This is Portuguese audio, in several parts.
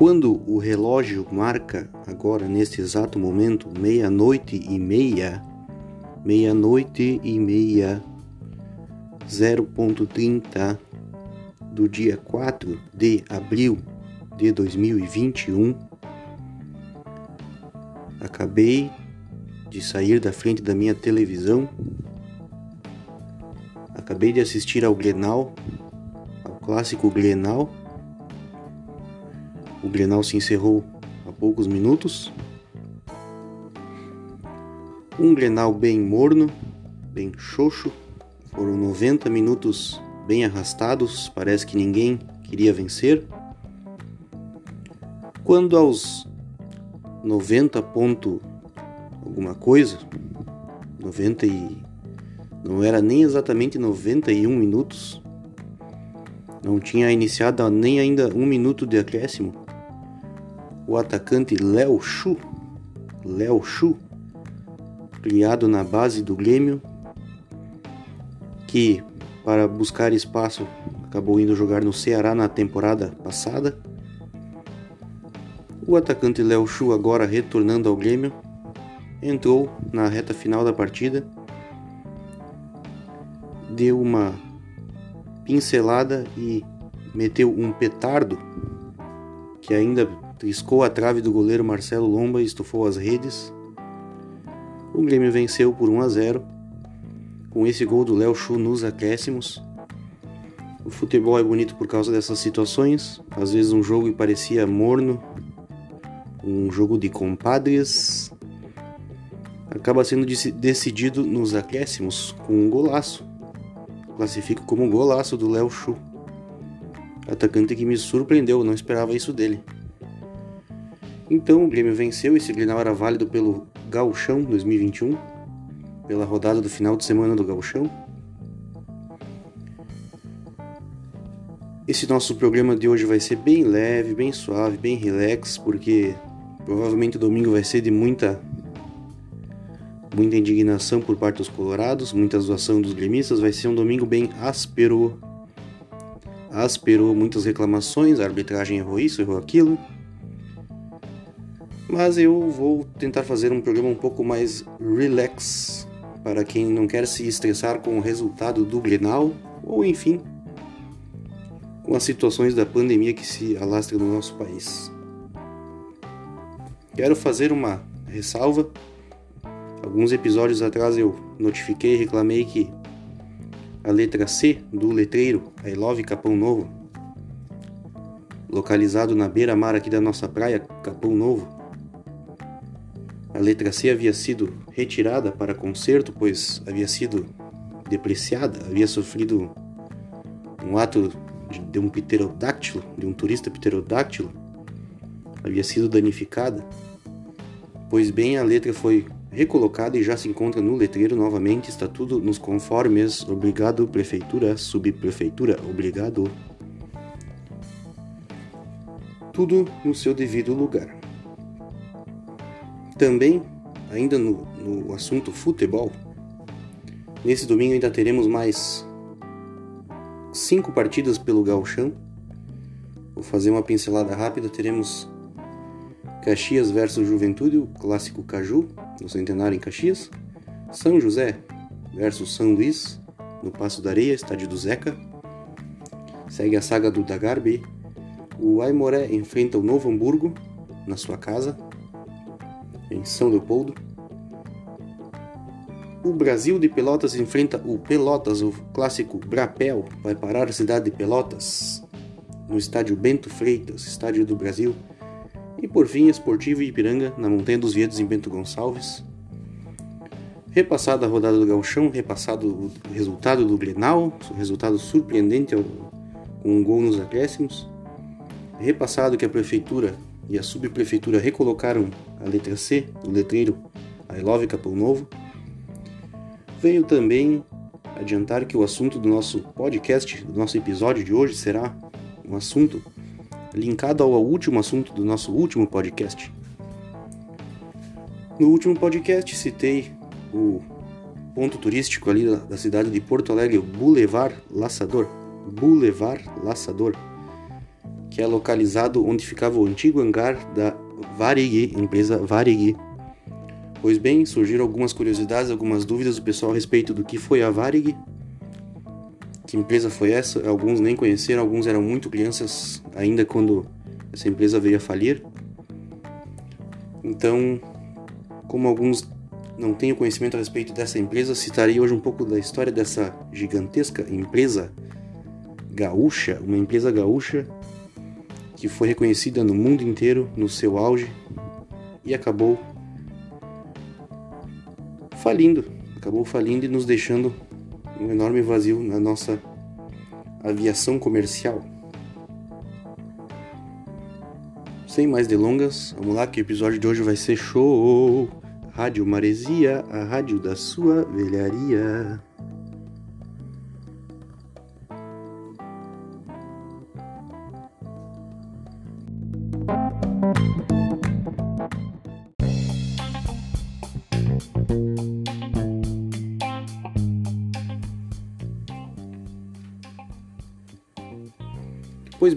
quando o relógio marca agora neste exato momento meia-noite e meia, meia-noite e meia, 0.30 do dia 4 de abril de 2021, acabei de sair da frente da minha televisão, acabei de assistir ao Grenal, ao clássico Grenal o Grenal se encerrou há poucos minutos. Um Grenal bem morno, bem xoxo. Foram 90 minutos bem arrastados, parece que ninguém queria vencer. Quando aos 90 ponto alguma coisa, 90 e não era nem exatamente 91 minutos, não tinha iniciado nem ainda um minuto de acréscimo o atacante Léo Chu, Léo Chu, criado na base do Grêmio, que para buscar espaço acabou indo jogar no Ceará na temporada passada. O atacante Léo Chu, agora retornando ao Grêmio, entrou na reta final da partida, deu uma pincelada e meteu um petardo que ainda triscou a trave do goleiro Marcelo Lomba e estufou as redes. O Grêmio venceu por 1 a 0. Com esse gol do Léo Chu nos acréscimos. O futebol é bonito por causa dessas situações. Às vezes um jogo parecia morno, um jogo de compadres, acaba sendo decidido nos acréscimos com um golaço. Classifico como golaço do Léo Chu. Atacante que me surpreendeu, não esperava isso dele. Então o Grêmio venceu, esse Grenal era válido pelo Gauchão 2021, pela rodada do final de semana do Gauchão. Esse nosso programa de hoje vai ser bem leve, bem suave, bem relax, porque provavelmente o domingo vai ser de muita muita indignação por parte dos colorados, muita zoação dos gremistas, vai ser um domingo bem áspero. Áspero, muitas reclamações, a arbitragem errou isso, errou aquilo mas eu vou tentar fazer um programa um pouco mais relax para quem não quer se estressar com o resultado do Grenal ou enfim com as situações da pandemia que se alastra no nosso país. Quero fazer uma ressalva. Alguns episódios atrás eu notifiquei e reclamei que a letra C do letreiro I Love Capão Novo, localizado na beira-mar aqui da nossa praia, Capão Novo, a letra C havia sido retirada para conserto, pois havia sido depreciada, havia sofrido um ato de um pterodáctilo, de um turista pterodáctilo, havia sido danificada. Pois bem, a letra foi recolocada e já se encontra no letreiro novamente, está tudo nos conformes. Obrigado, prefeitura, subprefeitura, obrigado. Tudo no seu devido lugar. Também, ainda no, no assunto futebol, nesse domingo ainda teremos mais cinco partidas pelo Gauchão. Vou fazer uma pincelada rápida. Teremos Caxias versus Juventude, o clássico Caju, no Centenário em Caxias. São José versus São Luís, no Passo da Areia, estádio do Zeca. Segue a saga do Dagarbi. O Aimoré enfrenta o Novo Hamburgo, na sua casa, em São Leopoldo. O Brasil de Pelotas enfrenta o Pelotas, o clássico Brapel, vai parar a cidade de Pelotas, no estádio Bento Freitas, estádio do Brasil. E por fim, Esportivo Ipiranga, na Montanha dos Viedos, em Bento Gonçalves. Repassada a rodada do Galchão, repassado o resultado do Grenal, resultado surpreendente com um gol nos acréscimos. Repassado que a Prefeitura e a subprefeitura recolocaram a letra C do letreiro I Love Capão Novo, veio também adiantar que o assunto do nosso podcast, do nosso episódio de hoje, será um assunto linkado ao último assunto do nosso último podcast. No último podcast citei o ponto turístico ali da cidade de Porto Alegre, o Boulevard Laçador. Boulevard Laçador que é localizado onde ficava o antigo hangar da Varig, empresa Varig. Pois bem, surgiram algumas curiosidades, algumas dúvidas do pessoal a respeito do que foi a Varig. Que empresa foi essa? Alguns nem conheceram, alguns eram muito crianças ainda quando essa empresa veio a falir. Então, como alguns não têm conhecimento a respeito dessa empresa, citarei hoje um pouco da história dessa gigantesca empresa gaúcha, uma empresa gaúcha que foi reconhecida no mundo inteiro no seu auge e acabou falindo, acabou falindo e nos deixando um enorme vazio na nossa aviação comercial. Sem mais delongas, vamos lá que o episódio de hoje vai ser show! Rádio Maresia, a rádio da sua velharia.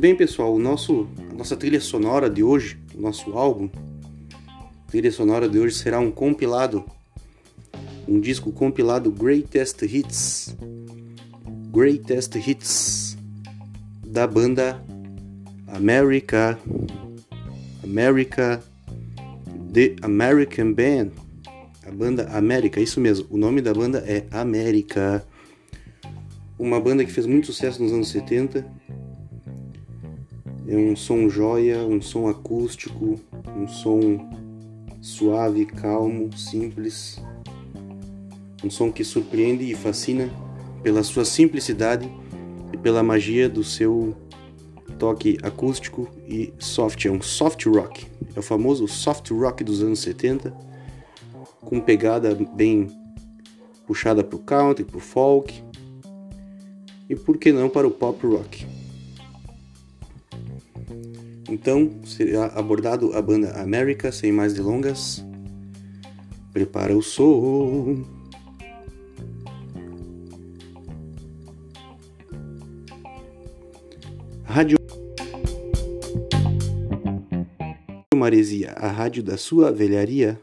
Bem, pessoal, o nosso, a nossa trilha sonora de hoje, o nosso álbum, a trilha sonora de hoje será um compilado, um disco compilado Greatest Hits, Greatest Hits da banda America, America, The American Band, a banda América, isso mesmo, o nome da banda é América, uma banda que fez muito sucesso nos anos 70 é um som joia, um som acústico, um som suave, calmo, simples. Um som que surpreende e fascina pela sua simplicidade e pela magia do seu toque acústico e soft. É um soft rock. É o famoso soft rock dos anos 70, com pegada bem puxada para o country, para o folk e por que não para o pop rock. Então, será abordado a banda América, sem mais delongas. Prepara o som. Rádio Maresia, a rádio da sua velharia.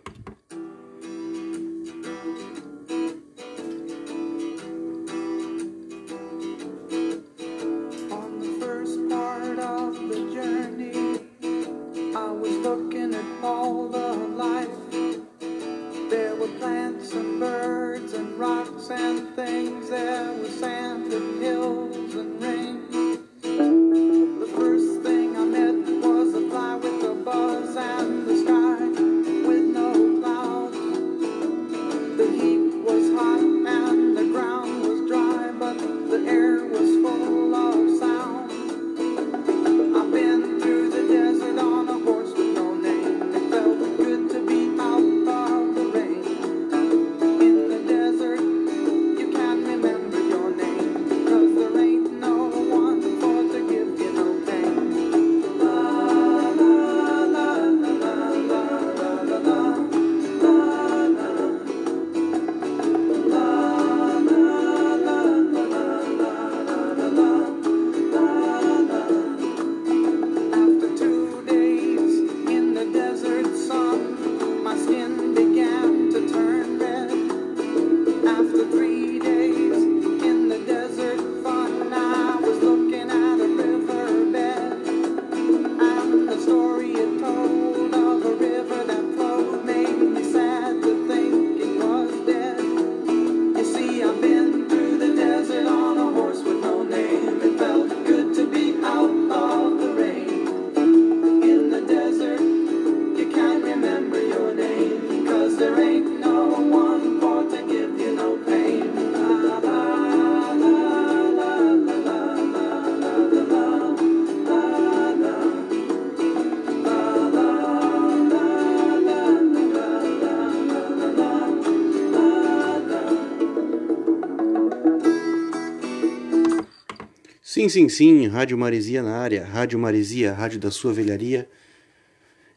Sim, sim, sim, Rádio Maresia na área, Rádio Maresia, rádio da sua velharia.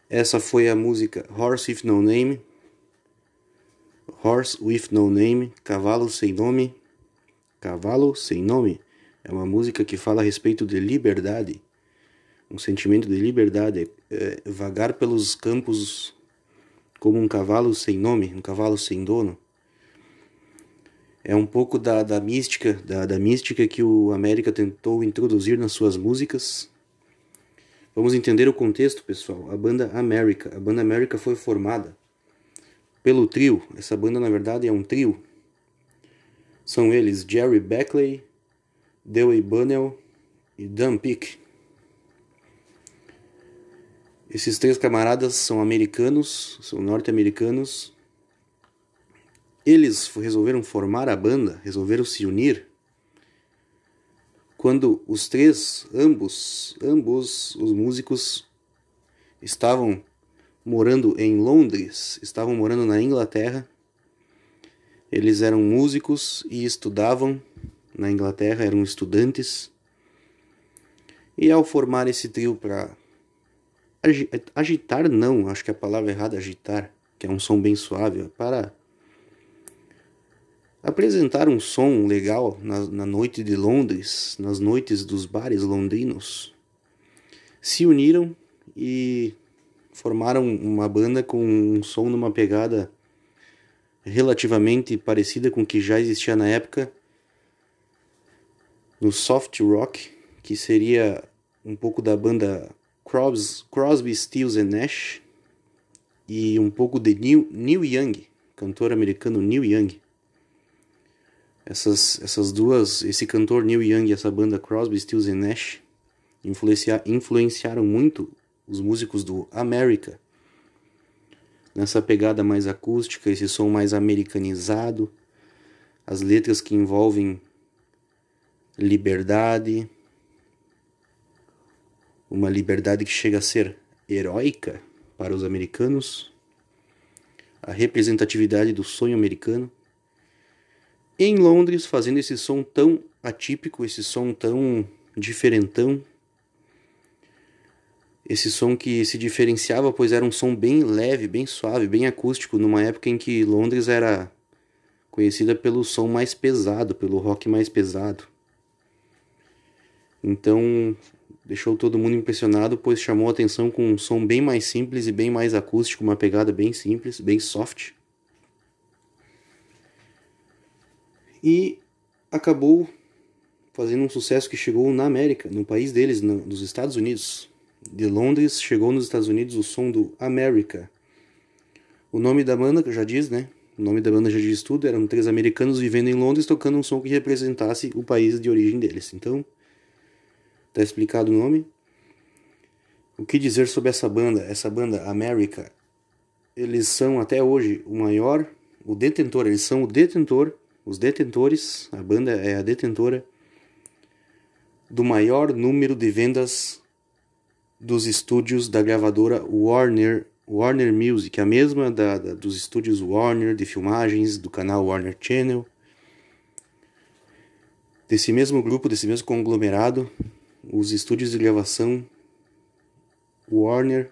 Essa foi a música Horse with No Name. Horse with No Name, Cavalo Sem Nome. Cavalo Sem Nome é uma música que fala a respeito de liberdade. um sentimento de liberdade, é, vagar pelos campos como um cavalo sem nome, um cavalo sem dono. É um pouco da, da mística, da, da mística que o América tentou introduzir nas suas músicas. Vamos entender o contexto, pessoal. A banda América, a banda América foi formada pelo trio. Essa banda na verdade é um trio. São eles Jerry Beckley, Dewey Bunnell e Dan Peake. Esses três camaradas são americanos, são norte-americanos. Eles resolveram formar a banda, resolveram se unir. Quando os três, ambos, ambos os músicos estavam morando em Londres, estavam morando na Inglaterra. Eles eram músicos e estudavam na Inglaterra, eram estudantes. E ao formar esse trio para agitar não, acho que a palavra errada é agitar, que é um som bem suave, para apresentar um som legal na, na noite de Londres, nas noites dos bares londrinos, se uniram e formaram uma banda com um som numa pegada relativamente parecida com o que já existia na época no soft rock, que seria um pouco da banda Crosby, Crosby, Stills and Nash e um pouco de Neil, Neil Young, cantor americano Neil Young. Essas, essas duas, esse cantor Neil Young e essa banda Crosby, Stills and Nash influencia, influenciaram muito os músicos do America nessa pegada mais acústica, esse som mais americanizado, as letras que envolvem liberdade, uma liberdade que chega a ser heróica para os americanos, a representatividade do sonho americano. Em Londres, fazendo esse som tão atípico, esse som tão diferentão, esse som que se diferenciava, pois era um som bem leve, bem suave, bem acústico, numa época em que Londres era conhecida pelo som mais pesado, pelo rock mais pesado. Então, deixou todo mundo impressionado, pois chamou a atenção com um som bem mais simples e bem mais acústico, uma pegada bem simples, bem soft. E acabou fazendo um sucesso que chegou na América, no país deles, no, nos Estados Unidos. De Londres chegou nos Estados Unidos o som do America. O nome da banda, já diz, né? O nome da banda já diz tudo, eram três americanos vivendo em Londres tocando um som que representasse o país de origem deles. Então, Tá explicado o nome? O que dizer sobre essa banda? Essa banda America, eles são até hoje o maior, o detentor, eles são o detentor, os detentores, a banda é a detentora do maior número de vendas dos estúdios da gravadora Warner Warner Music, a mesma da, da, dos estúdios Warner de filmagens do canal Warner Channel, desse mesmo grupo, desse mesmo conglomerado, os estúdios de gravação Warner,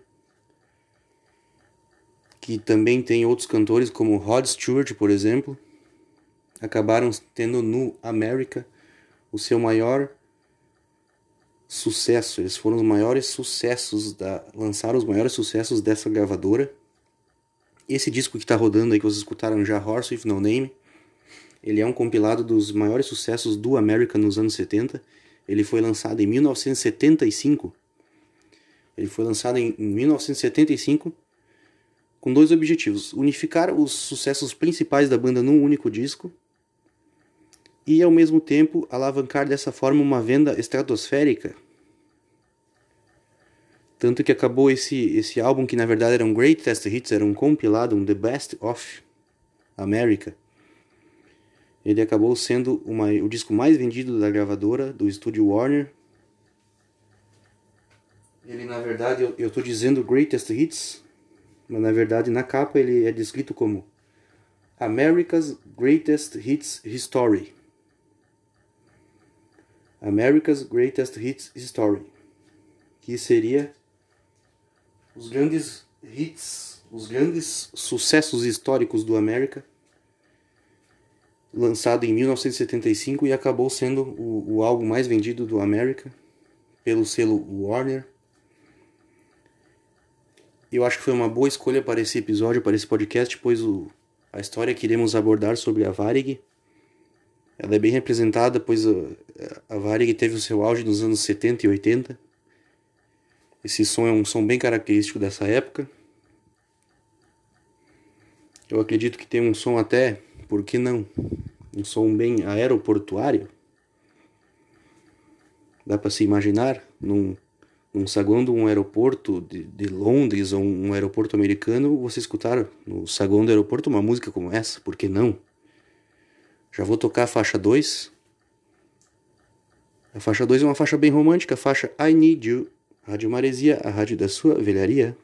que também tem outros cantores como Rod Stewart, por exemplo, acabaram tendo no América o seu maior sucesso. Eles foram os maiores sucessos da lançaram os maiores sucessos dessa gravadora. Esse disco que está rodando aí que vocês escutaram já, Horse with No Name, ele é um compilado dos maiores sucessos do América nos anos 70 ele foi lançado em 1975. Ele foi lançado em 1975 com dois objetivos: unificar os sucessos principais da banda num único disco e ao mesmo tempo alavancar dessa forma uma venda estratosférica. Tanto que acabou esse, esse álbum, que na verdade era um Greatest Hits, era um compilado, um The Best of America ele acabou sendo uma, o disco mais vendido da gravadora, do estúdio Warner. Ele, na verdade, eu estou dizendo Greatest Hits, mas na verdade na capa ele é descrito como America's Greatest Hits History. America's Greatest Hits History. Que seria os grandes hits, os grandes sucessos históricos do América lançado em 1975 e acabou sendo o, o álbum mais vendido do América pelo selo Warner. Eu acho que foi uma boa escolha para esse episódio, para esse podcast, pois o, a história que iremos abordar sobre a Varig ela é bem representada, pois a, a Varig teve o seu auge nos anos 70 e 80. Esse som é um som bem característico dessa época. Eu acredito que tem um som até, por que não? Um som bem aeroportuário. Dá para se imaginar num, num saguão de um aeroporto de, de Londres ou um aeroporto americano, você escutar no saguão do aeroporto uma música como essa, por que não? Já vou tocar a faixa 2. A faixa 2 é uma faixa bem romântica, a faixa I Need You, Rádio Maresia, a rádio da sua velharia.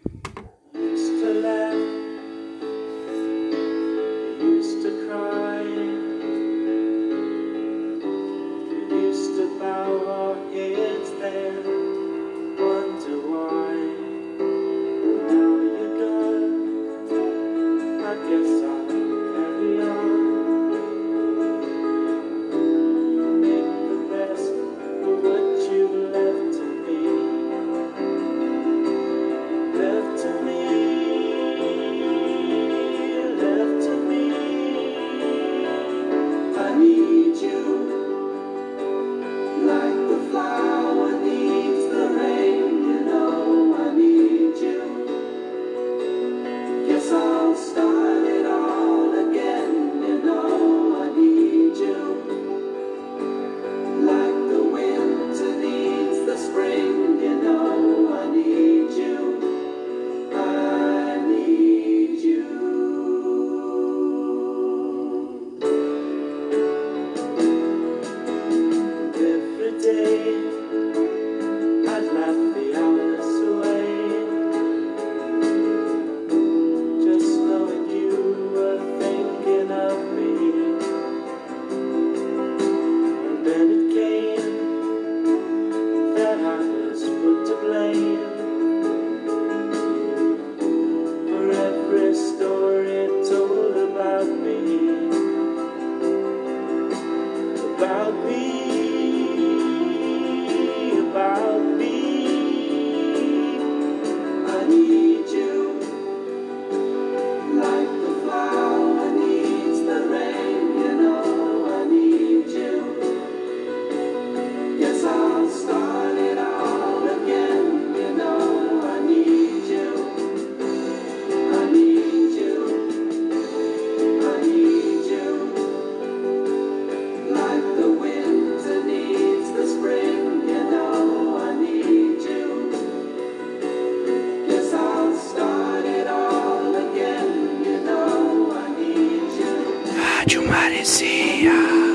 Rádio Maresia.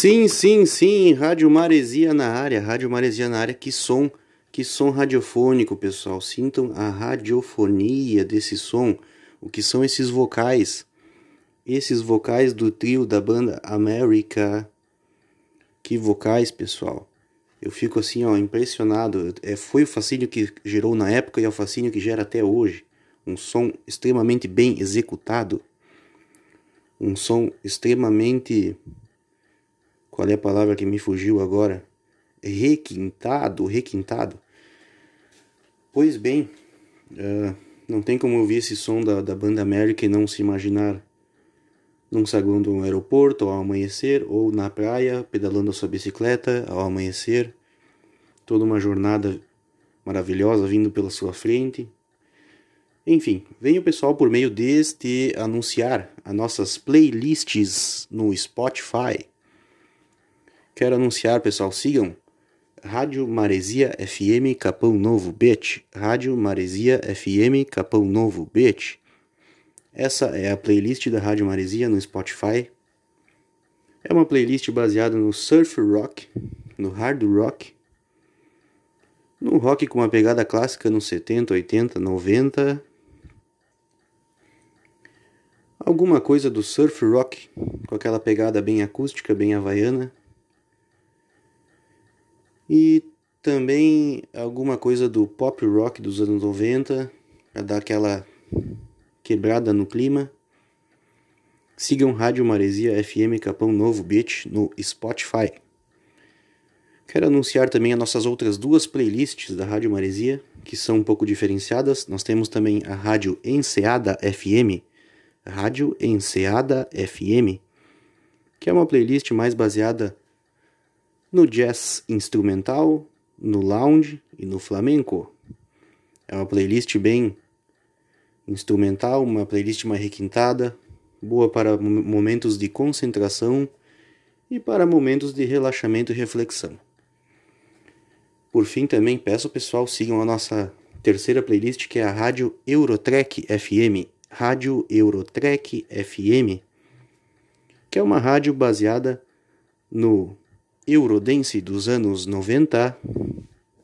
Sim, sim, sim, Rádio Maresia na área, Rádio Maresia na área, que som, que som radiofônico, pessoal. Sintam a radiofonia desse som, o que são esses vocais, esses vocais do trio da banda América. Que vocais, pessoal. Eu fico assim, ó, impressionado. É, foi o fascínio que gerou na época e é o fascínio que gera até hoje. Um som extremamente bem executado. Um som extremamente qual é a palavra que me fugiu agora? Requintado, requintado. Pois bem, uh, não tem como ouvir esse som da, da banda América e não se imaginar num saguão de um aeroporto ao amanhecer, ou na praia, pedalando a sua bicicleta ao amanhecer. Toda uma jornada maravilhosa vindo pela sua frente. Enfim, vem o pessoal por meio deste anunciar as nossas playlists no Spotify. Quero anunciar, pessoal, sigam Rádio Maresia FM Capão Novo Bet. Rádio Maresia FM Capão Novo Bet. Essa é a playlist da Rádio Maresia no Spotify. É uma playlist baseada no surf rock, no hard rock, no rock com uma pegada clássica nos 70, 80, 90. Alguma coisa do surf rock, com aquela pegada bem acústica, bem havaiana. E também alguma coisa do pop rock dos anos 90, para dar aquela quebrada no clima. Sigam Rádio Maresia FM Capão Novo Beach no Spotify. Quero anunciar também as nossas outras duas playlists da Rádio Maresia, que são um pouco diferenciadas. Nós temos também a Rádio Enseada FM, Rádio Enseada FM, que é uma playlist mais baseada no jazz instrumental, no lounge e no flamenco. É uma playlist bem instrumental, uma playlist mais requintada, boa para momentos de concentração e para momentos de relaxamento e reflexão. Por fim, também peço ao pessoal sigam a nossa terceira playlist, que é a Rádio Eurotrek FM. Rádio Eurotrek FM, que é uma rádio baseada no Eurodance dos anos 90.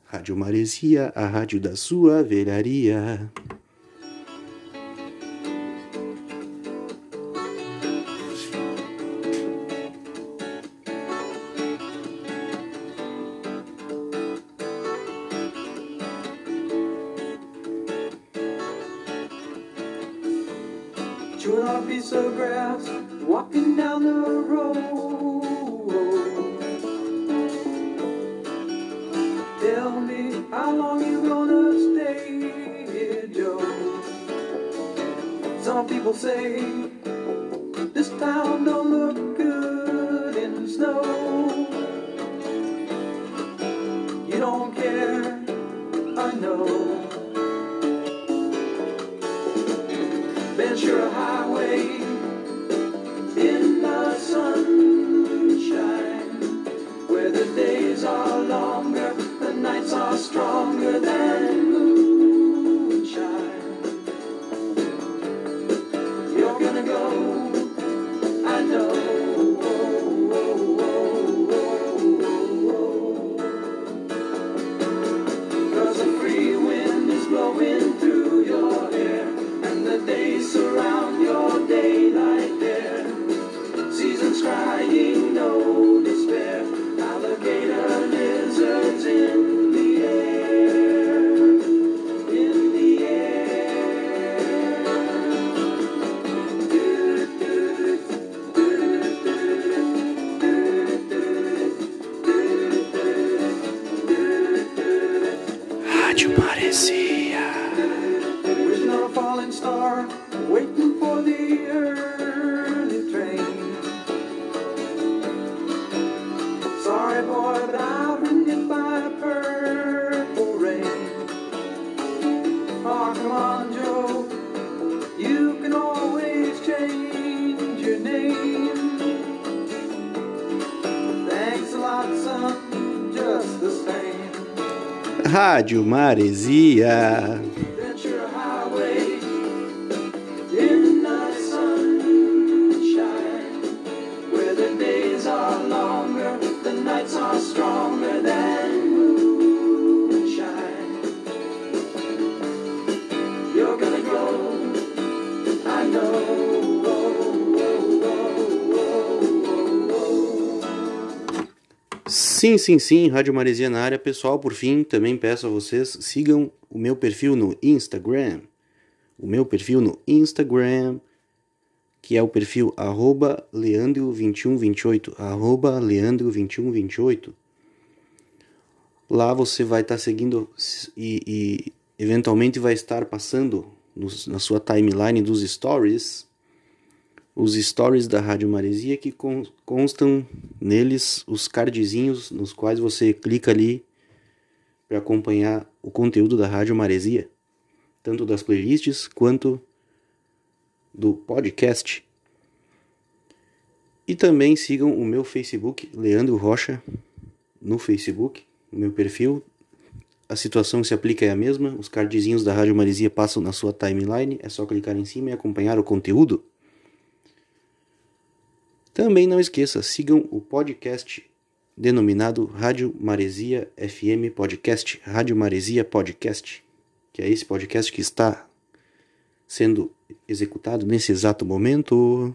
Rádio Maresia, a rádio da sua velharia. Tell me how long you gonna stay here, Joe. Some people say this town don't look good in the snow. You don't care, I know. Been sure high. stronger than Rádio Maresia. Sim, sim, sim, Rádio Maresia na área. Pessoal, por fim, também peço a vocês, sigam o meu perfil no Instagram. O meu perfil no Instagram, que é o perfil arroba leandro2128, arroba leandro2128. Lá você vai estar tá seguindo e, e, eventualmente vai estar passando na sua timeline dos stories os stories da Rádio Maresia que constam neles os cardzinhos nos quais você clica ali para acompanhar o conteúdo da Rádio Maresia, tanto das playlists quanto do podcast. E também sigam o meu Facebook, Leandro Rocha, no Facebook, meu perfil. A situação se aplica é a mesma, os cardzinhos da Rádio Maresia passam na sua timeline, é só clicar em cima e acompanhar o conteúdo. Também não esqueça, sigam o podcast denominado Rádio Maresia FM Podcast, Rádio Maresia Podcast, que é esse podcast que está sendo executado nesse exato momento.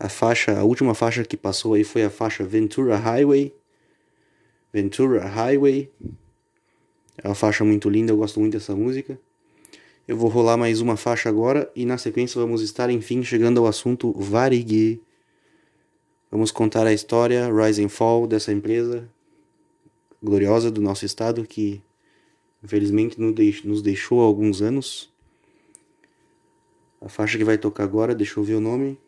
A faixa, a última faixa que passou aí foi a faixa Ventura Highway. Ventura Highway. É uma faixa muito linda, eu gosto muito dessa música. Eu vou rolar mais uma faixa agora e na sequência vamos estar enfim chegando ao assunto Varig. Vamos contar a história Rise and Fall dessa empresa gloriosa do nosso estado que infelizmente nos deixou há alguns anos. A faixa que vai tocar agora, deixa eu ver o nome.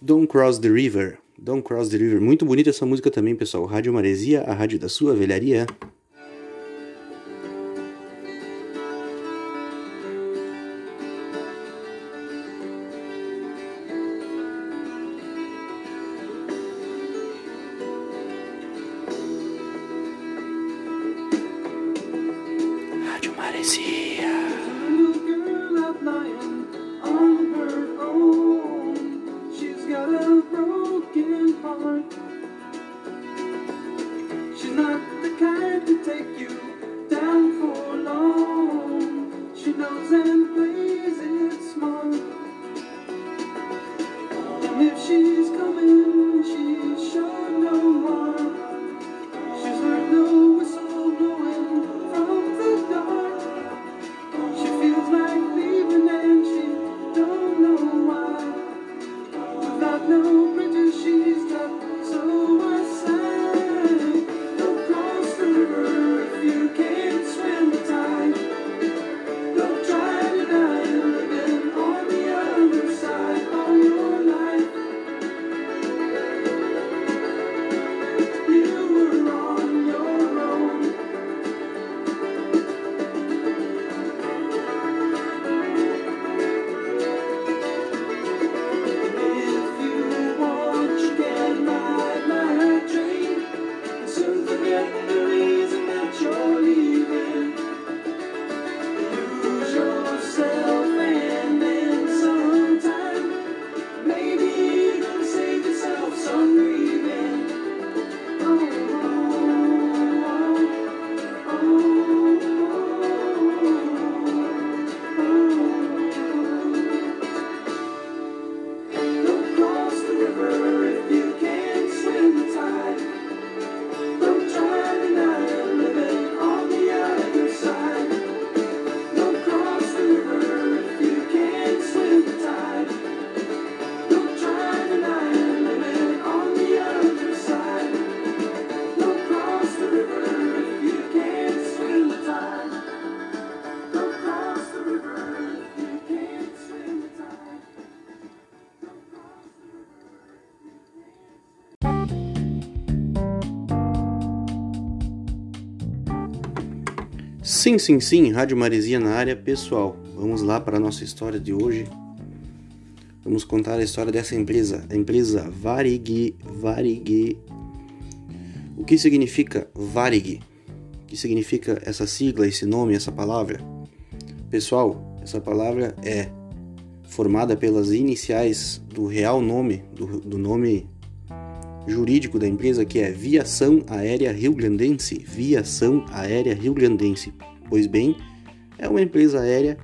Don't Cross the River. Don't Cross the River. Muito bonita essa música também, pessoal. Rádio Maresia, a rádio da sua velharia. Sim, sim, sim, Rádio Maresia na área, pessoal. Vamos lá para a nossa história de hoje. Vamos contar a história dessa empresa, a empresa Varig. Varig. O que significa Varig? O que significa essa sigla, esse nome, essa palavra? Pessoal, essa palavra é formada pelas iniciais do real nome, do, do nome jurídico da empresa que é Viação Aérea Rio Grandense. Viação Aérea Rio Grandense. Pois bem, é uma empresa aérea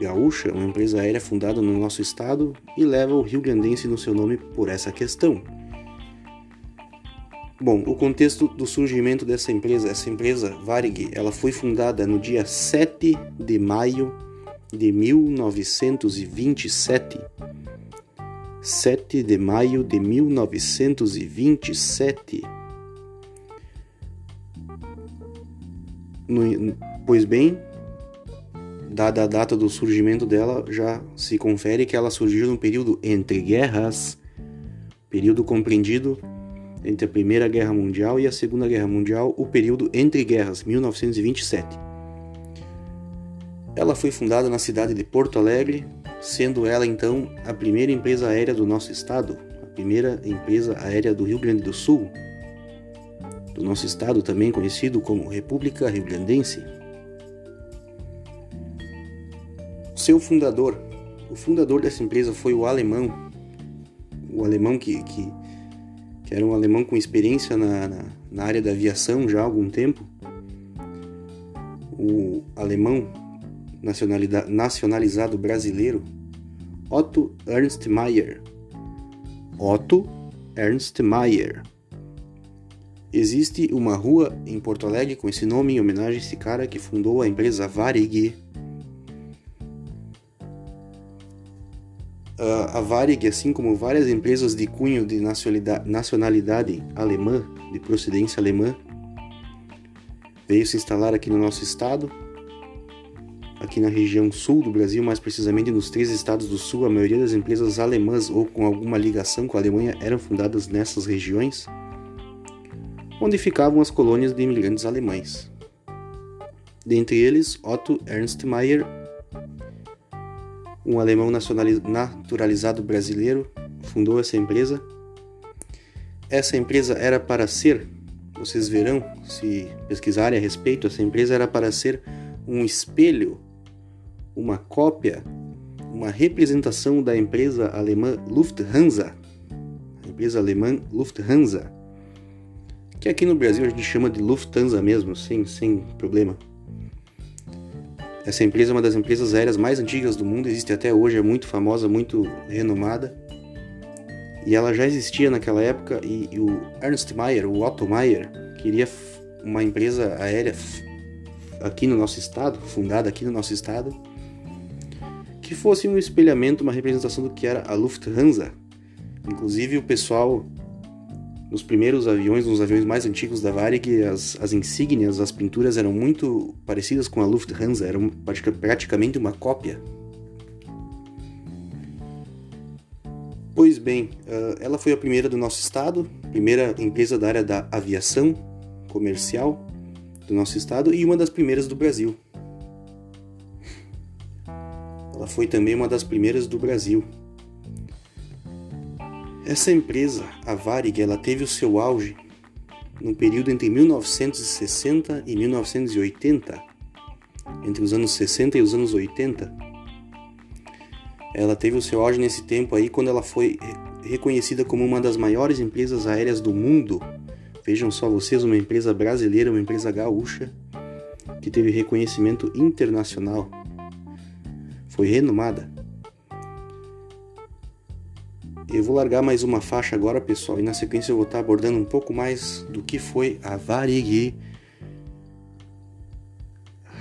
gaúcha, uma empresa aérea fundada no nosso estado e leva o Rio Grandense no seu nome por essa questão. Bom, o contexto do surgimento dessa empresa, essa empresa Varig, ela foi fundada no dia 7 de maio de 1927 7 de maio de 1927. No, pois bem, dada a data do surgimento dela, já se confere que ela surgiu no período entre guerras, período compreendido entre a Primeira Guerra Mundial e a Segunda Guerra Mundial, o período entre guerras, 1927. Ela foi fundada na cidade de Porto Alegre, sendo ela então a primeira empresa aérea do nosso estado, a primeira empresa aérea do Rio Grande do Sul, do nosso estado também conhecido como República Rio Grandense. Seu fundador, O fundador dessa empresa foi o alemão, o alemão que, que, que era um alemão com experiência na, na, na área da aviação já há algum tempo, o alemão nacionalizado brasileiro Otto Ernst Mayr. Otto Ernst Mayr. Existe uma rua em Porto Alegre com esse nome em homenagem a esse cara que fundou a empresa Varig. A Varig, assim como várias empresas de cunho de nacionalidade alemã, de procedência alemã, veio se instalar aqui no nosso estado aqui na região sul do Brasil, mais precisamente nos três estados do sul, a maioria das empresas alemãs ou com alguma ligação com a Alemanha eram fundadas nessas regiões, onde ficavam as colônias de imigrantes alemães. Dentre eles, Otto Ernst Mayr, um alemão naturalizado brasileiro, fundou essa empresa. Essa empresa era para ser, vocês verão se pesquisarem a respeito, essa empresa era para ser um espelho uma cópia, uma representação da empresa alemã Lufthansa, a empresa alemã Lufthansa, que aqui no Brasil a gente chama de Lufthansa mesmo, sem, sem problema. Essa empresa é uma das empresas aéreas mais antigas do mundo, existe até hoje, é muito famosa, muito renomada. E ela já existia naquela época e, e o Ernst Mayr, o Otto Mayr, queria uma empresa aérea aqui no nosso estado, fundada aqui no nosso estado, que fosse um espelhamento, uma representação do que era a Lufthansa. Inclusive o pessoal nos primeiros aviões, nos aviões mais antigos da Varig, as, as insígnias, as pinturas eram muito parecidas com a Lufthansa, eram praticamente uma cópia. Pois bem, ela foi a primeira do nosso estado, primeira empresa da área da aviação comercial do nosso estado e uma das primeiras do Brasil. Ela foi também uma das primeiras do Brasil. Essa empresa, a Varig, ela teve o seu auge no período entre 1960 e 1980, entre os anos 60 e os anos 80. Ela teve o seu auge nesse tempo aí quando ela foi reconhecida como uma das maiores empresas aéreas do mundo. Vejam só vocês, uma empresa brasileira, uma empresa gaúcha, que teve reconhecimento internacional foi renomada. Eu vou largar mais uma faixa agora, pessoal, e na sequência eu vou estar abordando um pouco mais do que foi a Varig.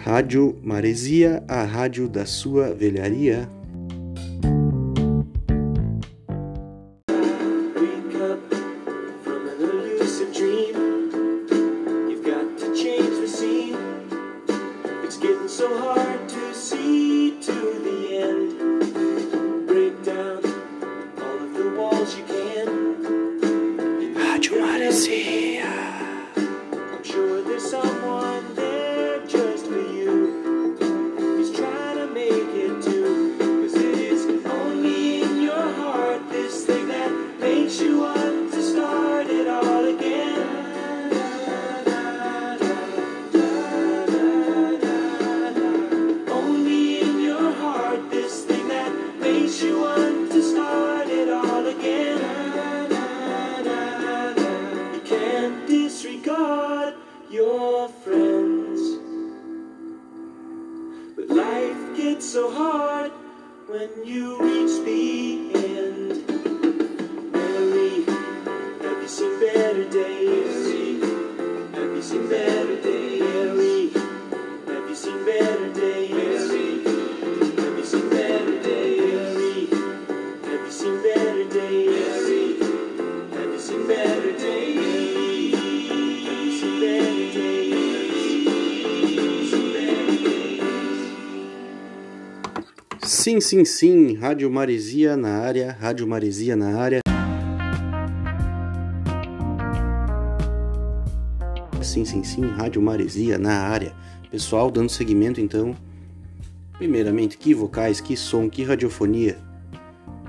Rádio Maresia, a rádio da sua velharia. Sim, sim, sim, Rádio Maresia na área, Rádio Maresia na área. Sim, sim, sim, Rádio Maresia na área. Pessoal, dando seguimento então. Primeiramente, que vocais, que som, que radiofonia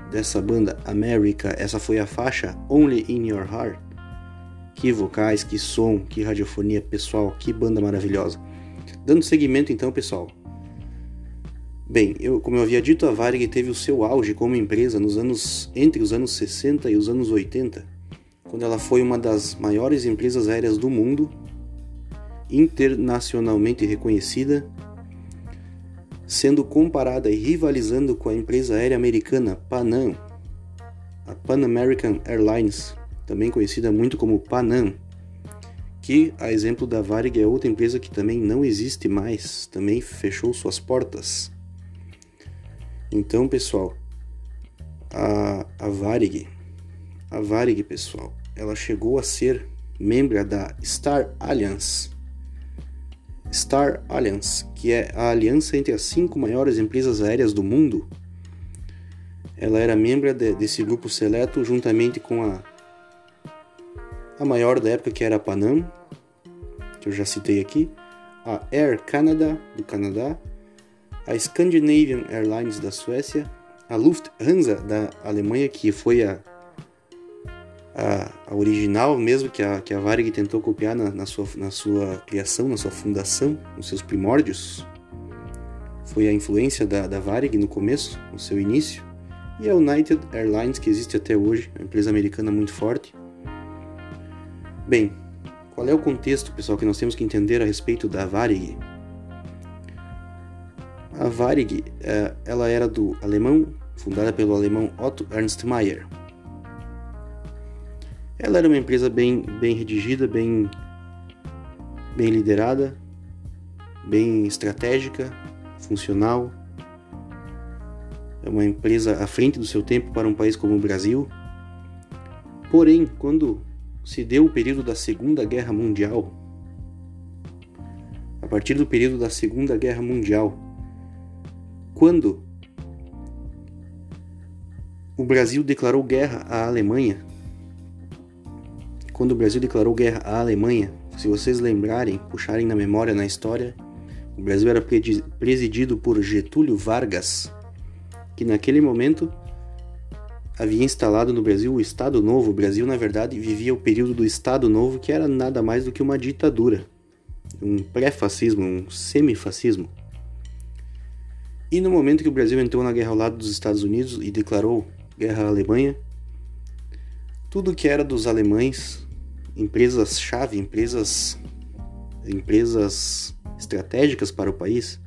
dessa banda America. Essa foi a faixa Only in Your Heart. Que vocais, que som, que radiofonia, pessoal, que banda maravilhosa. Dando seguimento então, pessoal. Bem, eu, como eu havia dito, a Varig teve o seu auge como empresa nos anos entre os anos 60 e os anos 80, quando ela foi uma das maiores empresas aéreas do mundo, internacionalmente reconhecida, sendo comparada e rivalizando com a empresa aérea americana Panam, a Pan American Airlines, também conhecida muito como Panam, que, a exemplo da Varig, é outra empresa que também não existe mais, também fechou suas portas. Então, pessoal, a, a Varig, a Varig, pessoal, ela chegou a ser membro da Star Alliance. Star Alliance, que é a aliança entre as cinco maiores empresas aéreas do mundo. Ela era membro de, desse grupo seleto juntamente com a a maior da época que era a Panam, que eu já citei aqui, a Air Canada do Canadá, a Scandinavian Airlines da Suécia, a Lufthansa da Alemanha, que foi a, a, a original mesmo que a, que a Varig tentou copiar na, na, sua, na sua criação, na sua fundação, nos seus primórdios. Foi a influência da, da Varig no começo, no seu início. E a United Airlines, que existe até hoje, uma empresa americana muito forte. Bem, qual é o contexto, pessoal, que nós temos que entender a respeito da Varig? Varig, é, ela era do alemão, fundada pelo alemão Otto Ernst Mayr. Ela era uma empresa bem, bem redigida, bem, bem liderada, bem estratégica, funcional. É uma empresa à frente do seu tempo para um país como o Brasil. Porém, quando se deu o período da Segunda Guerra Mundial. A partir do período da Segunda Guerra Mundial, quando o Brasil declarou guerra à Alemanha, quando o Brasil declarou guerra à Alemanha, se vocês lembrarem, puxarem na memória, na história, o Brasil era presidido por Getúlio Vargas, que naquele momento havia instalado no Brasil o Estado Novo. O Brasil, na verdade, vivia o período do Estado Novo, que era nada mais do que uma ditadura, um pré-fascismo, um semifascismo. E no momento que o Brasil entrou na guerra ao lado dos Estados Unidos e declarou guerra à Alemanha, tudo que era dos alemães, empresas-chave, empresas, empresas estratégicas para o país,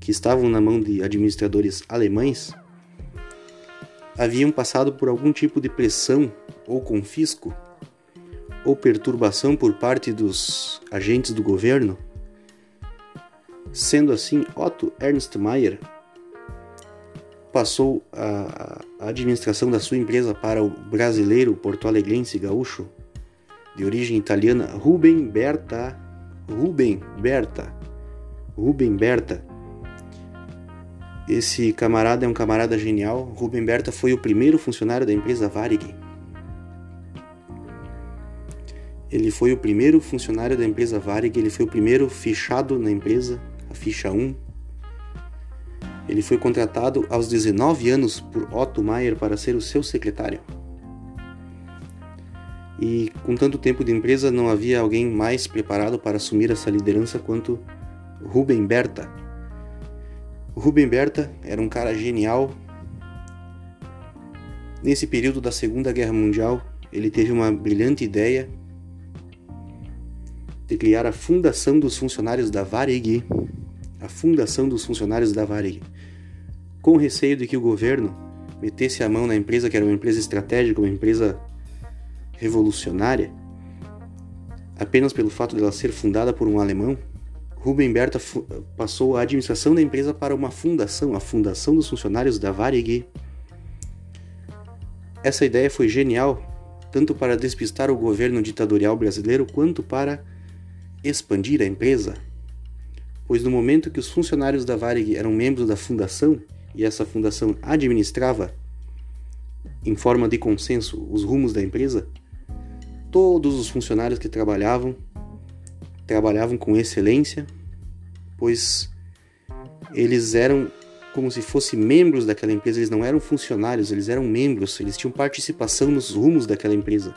que estavam na mão de administradores alemães, haviam passado por algum tipo de pressão ou confisco ou perturbação por parte dos agentes do governo. Sendo assim, Otto Ernst Mayr passou a, administração da sua empresa para o brasileiro porto-alegrense gaúcho de origem italiana Rubem Berta, Rubem Berta, Rubem Berta, esse camarada é um camarada genial. Rubem Berta foi o primeiro funcionário da empresa Varig. Ele foi o primeiro funcionário da empresa Varig, ele foi o primeiro fichado na empresa, a ficha 1. Ele foi contratado aos 19 anos por Otto Maier para ser o seu secretário. E com tanto tempo de empresa, não havia alguém mais preparado para assumir essa liderança quanto Rubem Berta. O Rubem Berta era um cara genial. Nesse período da Segunda Guerra Mundial, ele teve uma brilhante ideia de criar a Fundação dos Funcionários da Varig, a Fundação dos Funcionários da Varig, com receio de que o governo metesse a mão na empresa, que era uma empresa estratégica, uma empresa revolucionária, apenas pelo fato de ela ser fundada por um alemão, Rubem Berta passou a administração da empresa para uma fundação, a Fundação dos Funcionários da Varig. Essa ideia foi genial, tanto para despistar o governo ditatorial brasileiro quanto para expandir a empresa. Pois no momento que os funcionários da Varig eram membros da fundação e essa fundação administrava, em forma de consenso, os rumos da empresa, todos os funcionários que trabalhavam trabalhavam com excelência, pois eles eram como se fossem membros daquela empresa, eles não eram funcionários, eles eram membros, eles tinham participação nos rumos daquela empresa.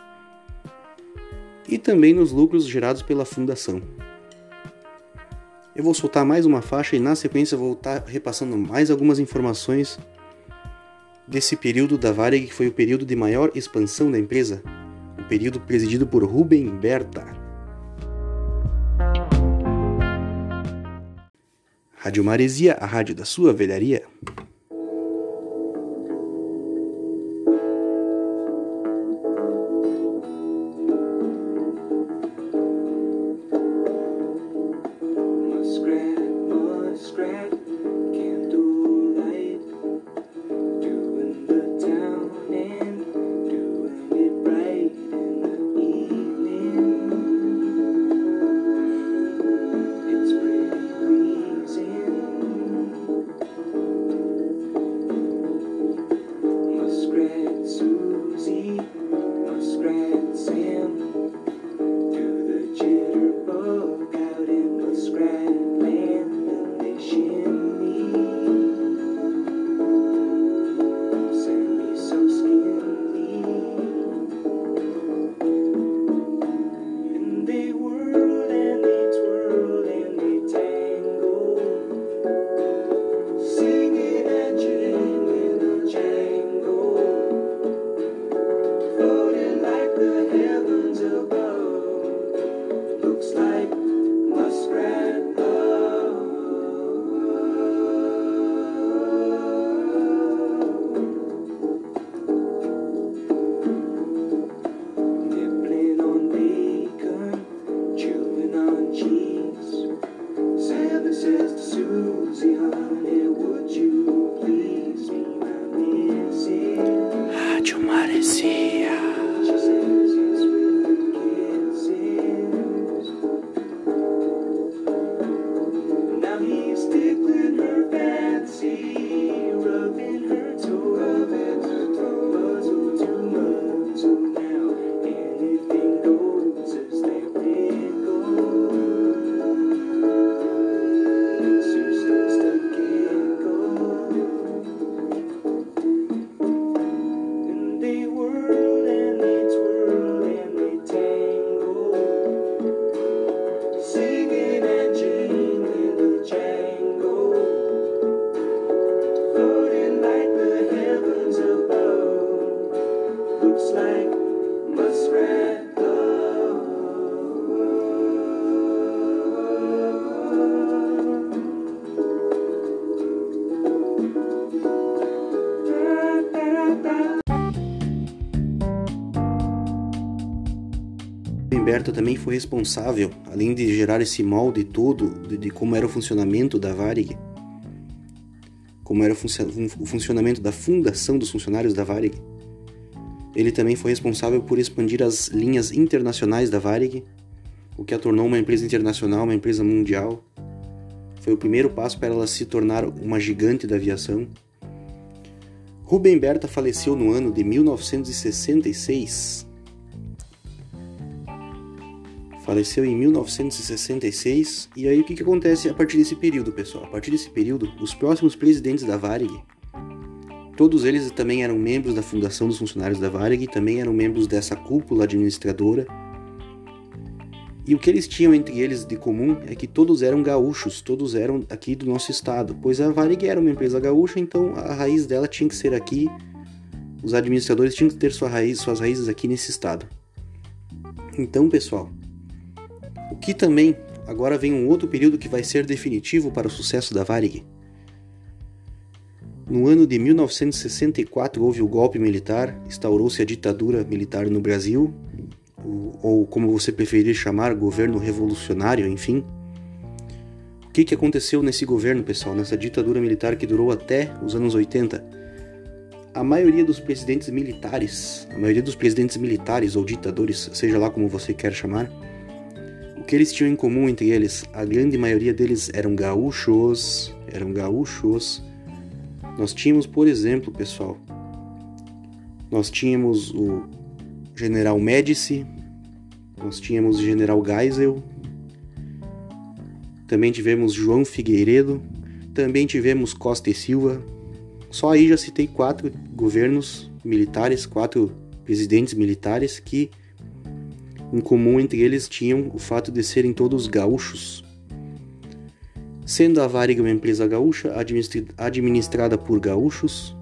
E também nos lucros gerados pela fundação. Eu vou soltar mais uma faixa e na sequência vou estar repassando mais algumas informações desse período da Varig, que foi o período de maior expansão da empresa, o período presidido por Rubem Berta. Rádio Maresia, a rádio da sua velharia. Humberto também foi responsável, além de gerar esse molde todo de, de como era o funcionamento da Varig, como era o, o funcionamento da fundação dos funcionários da Varig. Ele também foi responsável por expandir as linhas internacionais da Varig, o que a tornou uma empresa internacional, uma empresa mundial. Foi o primeiro passo para ela se tornar uma gigante da aviação. Rubem Berta faleceu no ano de 1966 Faleceu em 1966. E aí o que, que acontece a partir desse período, pessoal? A partir desse período, os próximos presidentes da Varig, todos eles também eram membros da fundação dos funcionários da Varig, também eram membros dessa cúpula administradora. E o que eles tinham entre eles de comum é que todos eram gaúchos, todos eram aqui do nosso estado, pois a Varig era uma empresa gaúcha, então a raiz dela tinha que ser aqui, os administradores tinham que ter sua raiz, suas raízes aqui nesse estado. Então, pessoal, o que também agora vem um outro período que vai ser definitivo para o sucesso da Varig. No ano de 1964 houve o golpe militar, instaurou-se a ditadura militar no Brasil, ou como você preferir chamar, governo revolucionário, enfim. O que, que aconteceu nesse governo, pessoal, nessa ditadura militar que durou até os anos 80? A maioria dos presidentes militares, a maioria dos presidentes militares ou ditadores, seja lá como você quer chamar, o que eles tinham em comum entre eles? A grande maioria deles eram gaúchos, eram gaúchos. Nós tínhamos, por exemplo, pessoal, nós tínhamos o General Médici, nós tínhamos o General Geisel, também tivemos João Figueiredo, também tivemos Costa e Silva. Só aí já citei quatro governos militares, quatro presidentes militares que em comum entre eles tinham o fato de serem todos gaúchos. Sendo a Varig uma empresa gaúcha administrada por gaúchos,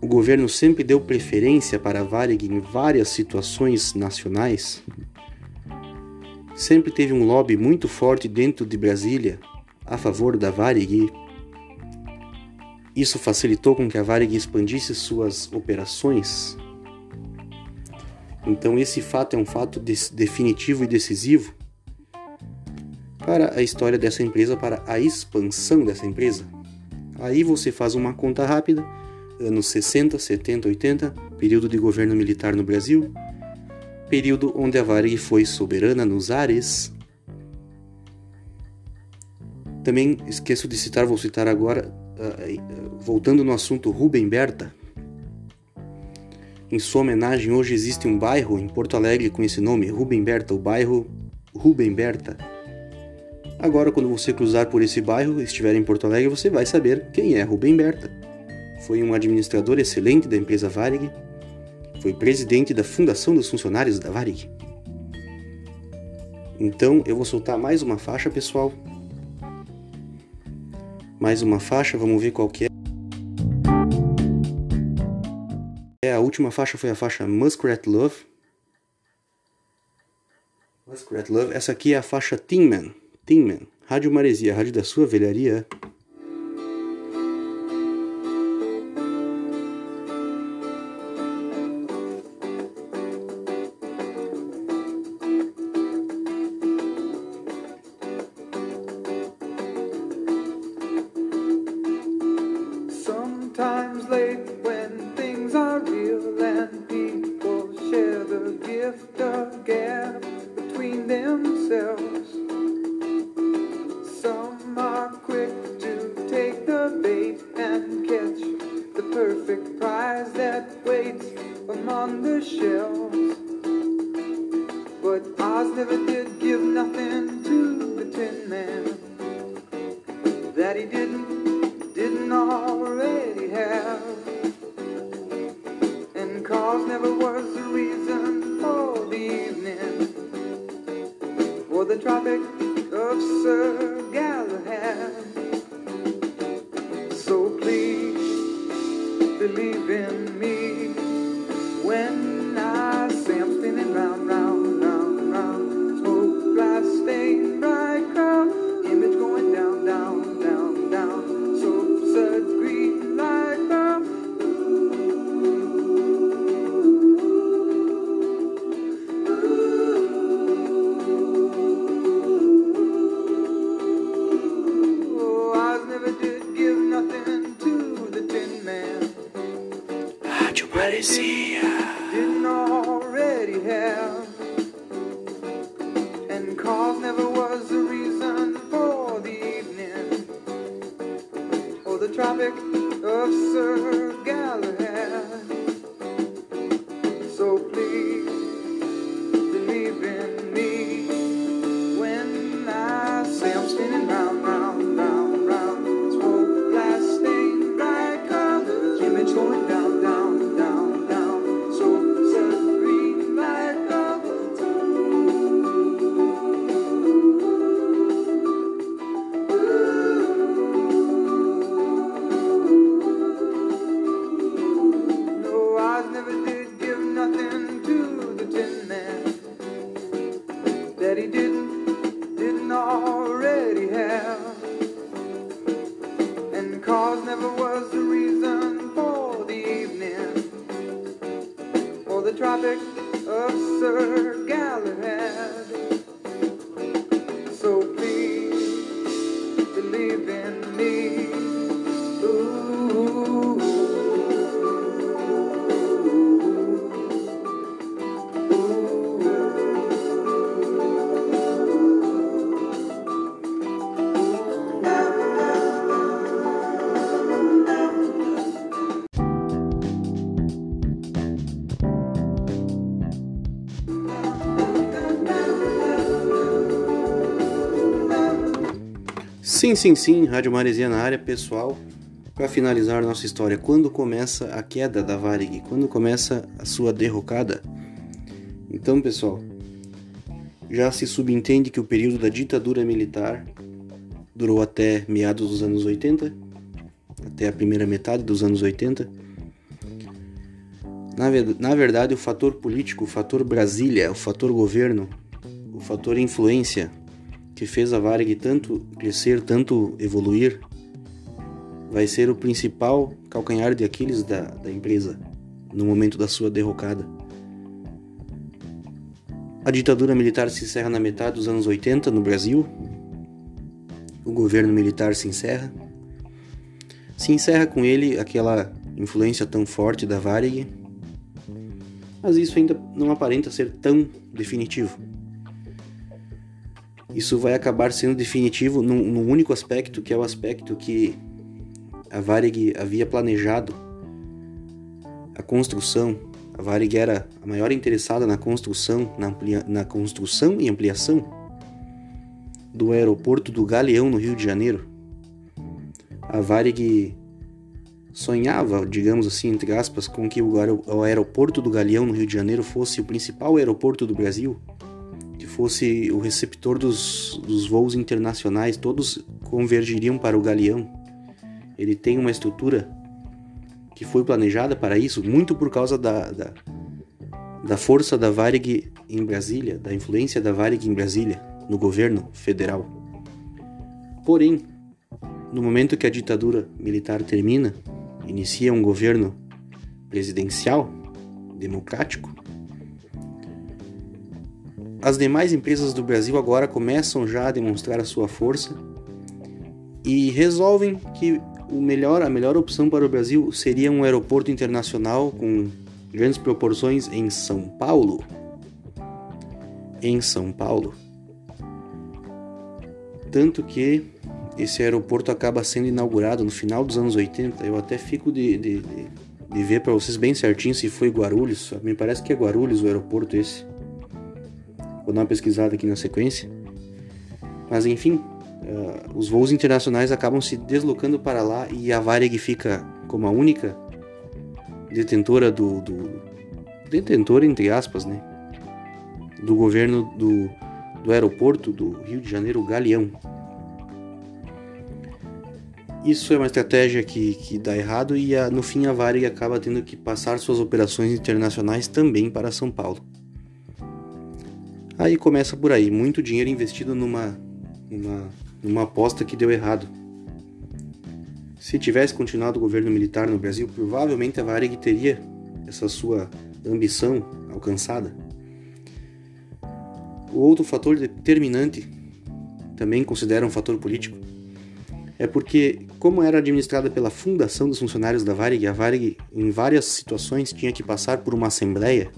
o governo sempre deu preferência para a Varig em várias situações nacionais. Sempre teve um lobby muito forte dentro de Brasília a favor da Varig. Isso facilitou com que a Varig expandisse suas operações. Então esse fato é um fato definitivo e decisivo para a história dessa empresa, para a expansão dessa empresa. Aí você faz uma conta rápida, anos 60, 70, 80, período de governo militar no Brasil, período onde a Varig foi soberana nos ares. Também esqueço de citar, vou citar agora, uh, voltando no assunto Rubem Berta. Em sua homenagem, hoje existe um bairro em Porto Alegre com esse nome, Rubem Berta, o bairro Rubem Berta Agora, quando você cruzar por esse bairro, estiver em Porto Alegre, você vai saber quem é Rubem Berta. Foi um administrador excelente da empresa Varig, foi presidente da Fundação dos Funcionários da Varig. Então, eu vou soltar mais uma faixa, pessoal. Mais uma faixa, vamos ver qual que é. É, a última faixa foi a faixa Muskrat Love. Muskrat Love. Essa aqui é a faixa Tin Man. Tinman, Rádio Maresia, rádio da sua velharia. cause never was the reason for the evening, for the tropic Sim, sim, sim, Rádio Maresia na área, pessoal. Para finalizar nossa história, quando começa a queda da Varig? Quando começa a sua derrocada? Então, pessoal, já se subentende que o período da ditadura militar durou até meados dos anos 80, até a primeira metade dos anos 80. Na, na verdade, o fator político, o fator Brasília, o fator governo, o fator influência que fez a Varig tanto crescer, tanto evoluir, vai ser o principal calcanhar de Aquiles da, da empresa no momento da sua derrocada. A ditadura militar se encerra na metade dos anos 80 no Brasil. O governo militar se encerra. Se encerra com ele aquela influência tão forte da Varig, mas isso ainda não aparenta ser tão definitivo. Isso vai acabar sendo definitivo num, num único aspecto, que é o aspecto que a Varig havia planejado a construção. A Varig era a maior interessada na construção, na, na construção e ampliação do aeroporto do Galeão no Rio de Janeiro. A Varig sonhava, digamos assim, entre aspas, com que o aeroporto do Galeão no Rio de Janeiro fosse o principal aeroporto do Brasil, fosse o receptor dos, dos voos internacionais, todos convergiriam para o Galeão. Ele tem uma estrutura que foi planejada para isso, muito por causa da, da, da força da Varig em Brasília, da influência da Varig em Brasília, no governo federal. Porém, no momento que a ditadura militar termina, inicia um governo presidencial, democrático, as demais empresas do Brasil agora começam já a demonstrar a sua força e resolvem que o melhor, a melhor opção para o Brasil seria um aeroporto internacional com grandes proporções em São Paulo. Em São Paulo. Tanto que esse aeroporto acaba sendo inaugurado no final dos anos 80. Eu até fico de, de, de, de ver para vocês bem certinho se foi Guarulhos. Me parece que é Guarulhos o aeroporto esse. Vou dar uma pesquisada aqui na sequência. Mas enfim, uh, os voos internacionais acabam se deslocando para lá e a Varig fica como a única detentora do, do detentora entre aspas, né, do governo do, do aeroporto do Rio de Janeiro Galeão. Isso é uma estratégia que, que dá errado e a, no fim a Varig acaba tendo que passar suas operações internacionais também para São Paulo. Aí começa por aí, muito dinheiro investido numa, numa, numa aposta que deu errado. Se tivesse continuado o governo militar no Brasil, provavelmente a Varig teria essa sua ambição alcançada. O outro fator determinante, também considera um fator político, é porque, como era administrada pela Fundação dos Funcionários da Varig, a Varig, em várias situações, tinha que passar por uma assembleia.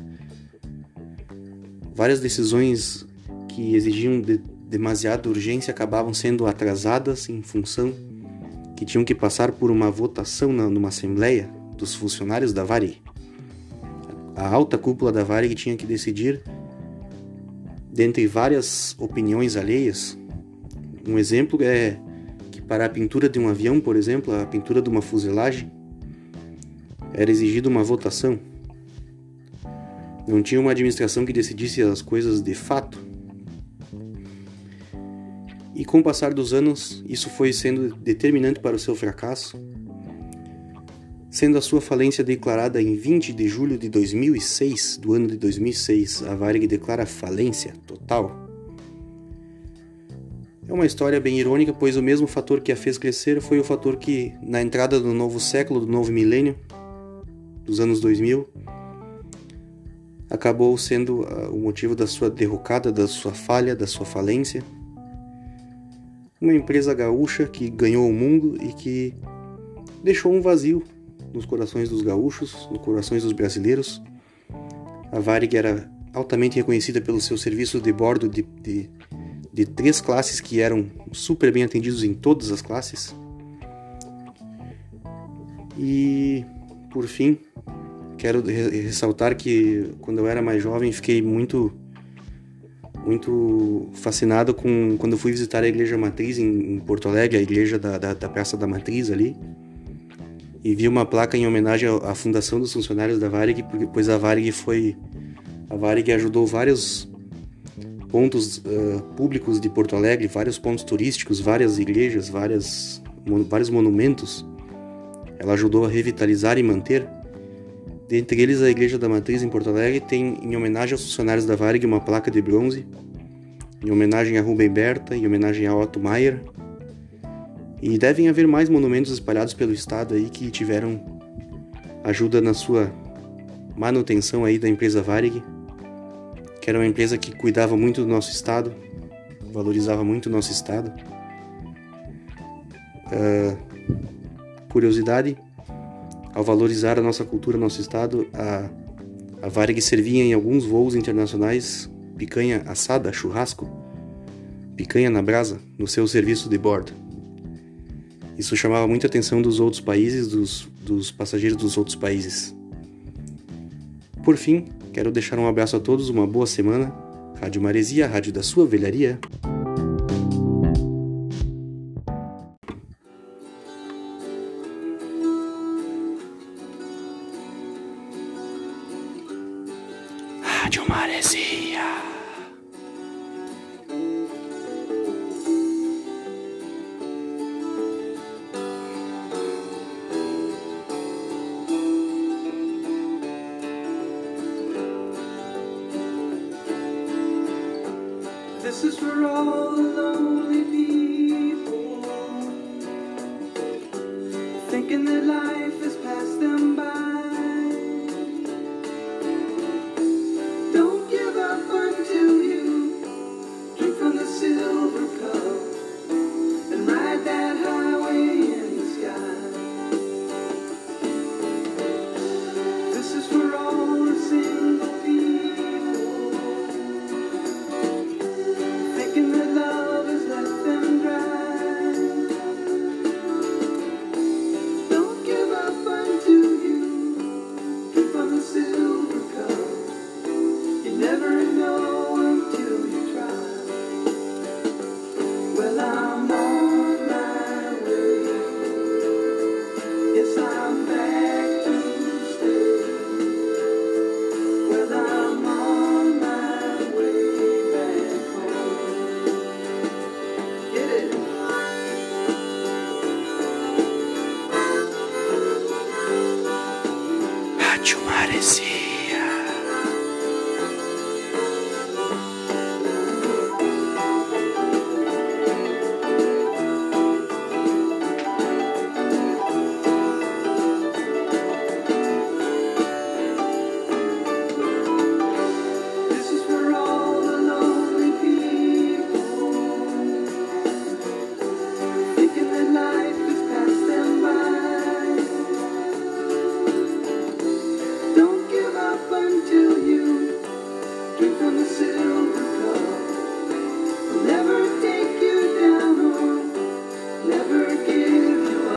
Várias decisões que exigiam de demasiada urgência acabavam sendo atrasadas em função que tinham que passar por uma votação numa assembleia dos funcionários da Varig. A alta cúpula da Varig tinha que decidir, dentre várias opiniões alheias. Um exemplo é para a pintura de um avião, por exemplo, a pintura de uma fuselagem, era exigida uma votação. Não tinha uma administração que decidisse as coisas de fato. E com o passar dos anos, isso foi sendo determinante para o seu fracasso, sendo a sua falência declarada em 20 de julho de 2006, do ano de 2006, a Varig declara falência total. É uma história bem irônica, pois o mesmo fator que a fez crescer foi o fator que, na entrada do novo século, do novo milênio, dos anos 2000, acabou sendo uh, o motivo da sua derrocada, da sua falha, da sua falência. Uma empresa gaúcha que ganhou o mundo e que deixou um vazio nos corações dos gaúchos, nos corações dos brasileiros. A Varig era altamente reconhecida pelo seu serviço de bordo de, de de três classes que eram super bem atendidos em todas as classes. E por fim, quero ressaltar que quando eu era mais jovem fiquei muito muito fascinado com quando fui visitar a igreja matriz em, em Porto Alegre, a igreja da, da, da, Praça da Matriz ali, e vi uma placa em homenagem à fundação dos funcionários da Varig, pois a Varig foi a Varig ajudou vários pontos uh, públicos de Porto Alegre, vários pontos turísticos, várias igrejas, várias, mon vários monumentos. Ela ajudou a revitalizar e manter. Dentre eles, a Igreja da Matriz em Porto Alegre tem, em homenagem aos funcionários da Varig, uma placa de bronze, em homenagem a Rubem Berta, em homenagem a Otto Maier. E devem haver mais monumentos espalhados pelo estado aí que tiveram ajuda na sua manutenção aí da empresa Varig que era uma empresa que cuidava muito do nosso estado, valorizava muito o nosso estado. Uh, curiosidade, ao valorizar a nossa cultura, nosso estado, a, a Varig servia em alguns voos internacionais picanha assada, churrasco, picanha na brasa, no seu serviço de bordo. Isso chamava muita atenção dos outros países, dos, dos passageiros dos outros países. Por fim, Quero deixar um abraço a todos, uma boa semana. Rádio Maresia, rádio da sua velharia.